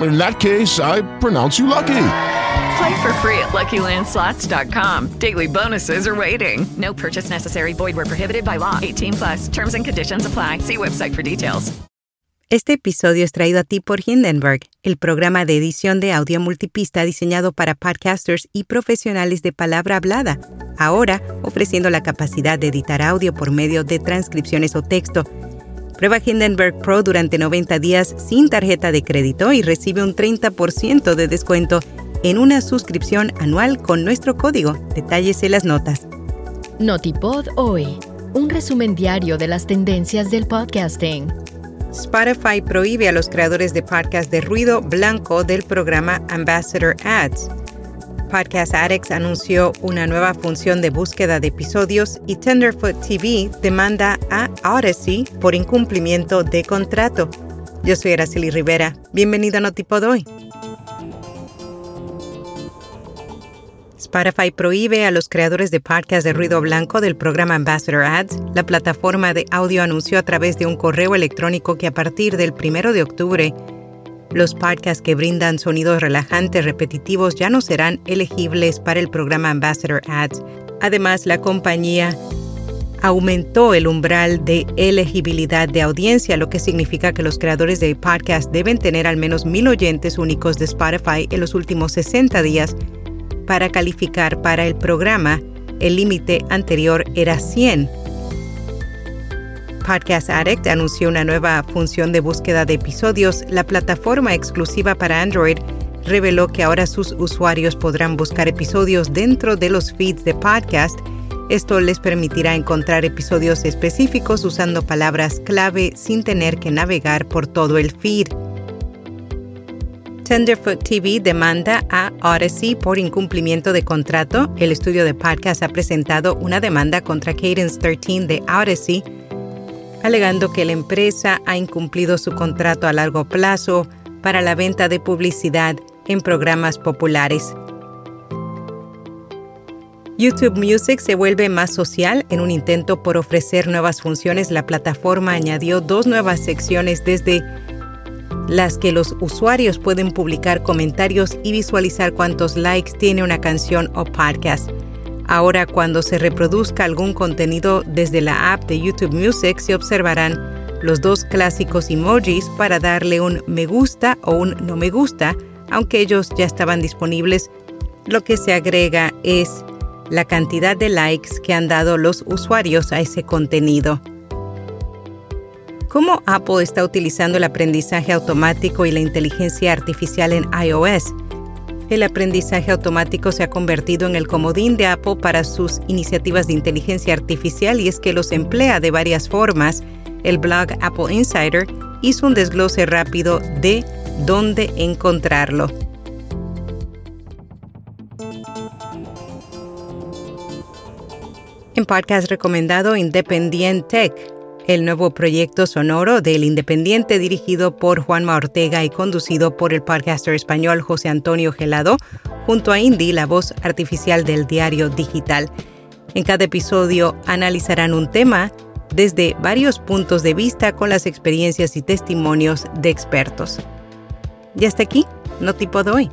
In that case, I pronounce you lucky. Play for free at LuckyLandSlots.com. Daily bonuses are waiting. No purchase necessary. Void where prohibited by law. 18 plus. Terms and conditions apply. See website for details. Este episodio es traído a ti por Hindenburg, el programa de edición de audio multipista diseñado para podcasters y profesionales de palabra hablada. Ahora, ofreciendo la capacidad de editar audio por medio de transcripciones o texto. Prueba Hindenburg Pro durante 90 días sin tarjeta de crédito y recibe un 30% de descuento en una suscripción anual con nuestro código. Detalles en las notas. Notipod hoy, un resumen diario de las tendencias del podcasting. Spotify prohíbe a los creadores de podcast de ruido blanco del programa Ambassador Ads. Podcast Addicts anunció una nueva función de búsqueda de episodios y Tenderfoot TV demanda a Odyssey por incumplimiento de contrato. Yo soy Araceli Rivera. Bienvenido a Notipod hoy. Spotify prohíbe a los creadores de podcast de ruido blanco del programa Ambassador Ads. La plataforma de audio anunció a través de un correo electrónico que a partir del 1 de octubre, los podcasts que brindan sonidos relajantes repetitivos ya no serán elegibles para el programa Ambassador Ads. Además, la compañía aumentó el umbral de elegibilidad de audiencia, lo que significa que los creadores de podcast deben tener al menos mil oyentes únicos de Spotify en los últimos 60 días para calificar para el programa, el límite anterior era 100. Podcast Addict anunció una nueva función de búsqueda de episodios. La plataforma exclusiva para Android reveló que ahora sus usuarios podrán buscar episodios dentro de los feeds de podcast. Esto les permitirá encontrar episodios específicos usando palabras clave sin tener que navegar por todo el feed. Tenderfoot TV demanda a Odyssey por incumplimiento de contrato. El estudio de podcast ha presentado una demanda contra Cadence 13 de Odyssey, alegando que la empresa ha incumplido su contrato a largo plazo para la venta de publicidad en programas populares. YouTube Music se vuelve más social en un intento por ofrecer nuevas funciones. La plataforma añadió dos nuevas secciones desde las que los usuarios pueden publicar comentarios y visualizar cuántos likes tiene una canción o podcast. Ahora cuando se reproduzca algún contenido desde la app de YouTube Music se observarán los dos clásicos emojis para darle un me gusta o un no me gusta, aunque ellos ya estaban disponibles. Lo que se agrega es la cantidad de likes que han dado los usuarios a ese contenido. ¿Cómo Apple está utilizando el aprendizaje automático y la inteligencia artificial en iOS? El aprendizaje automático se ha convertido en el comodín de Apple para sus iniciativas de inteligencia artificial y es que los emplea de varias formas. El blog Apple Insider hizo un desglose rápido de dónde encontrarlo. En podcast recomendado Independiente Tech, el nuevo proyecto sonoro del Independiente dirigido por Juanma Ortega y conducido por el podcaster español José Antonio Gelado, junto a Indy, la voz artificial del diario digital. En cada episodio analizarán un tema desde varios puntos de vista con las experiencias y testimonios de expertos. Y hasta aquí, no tipo de hoy.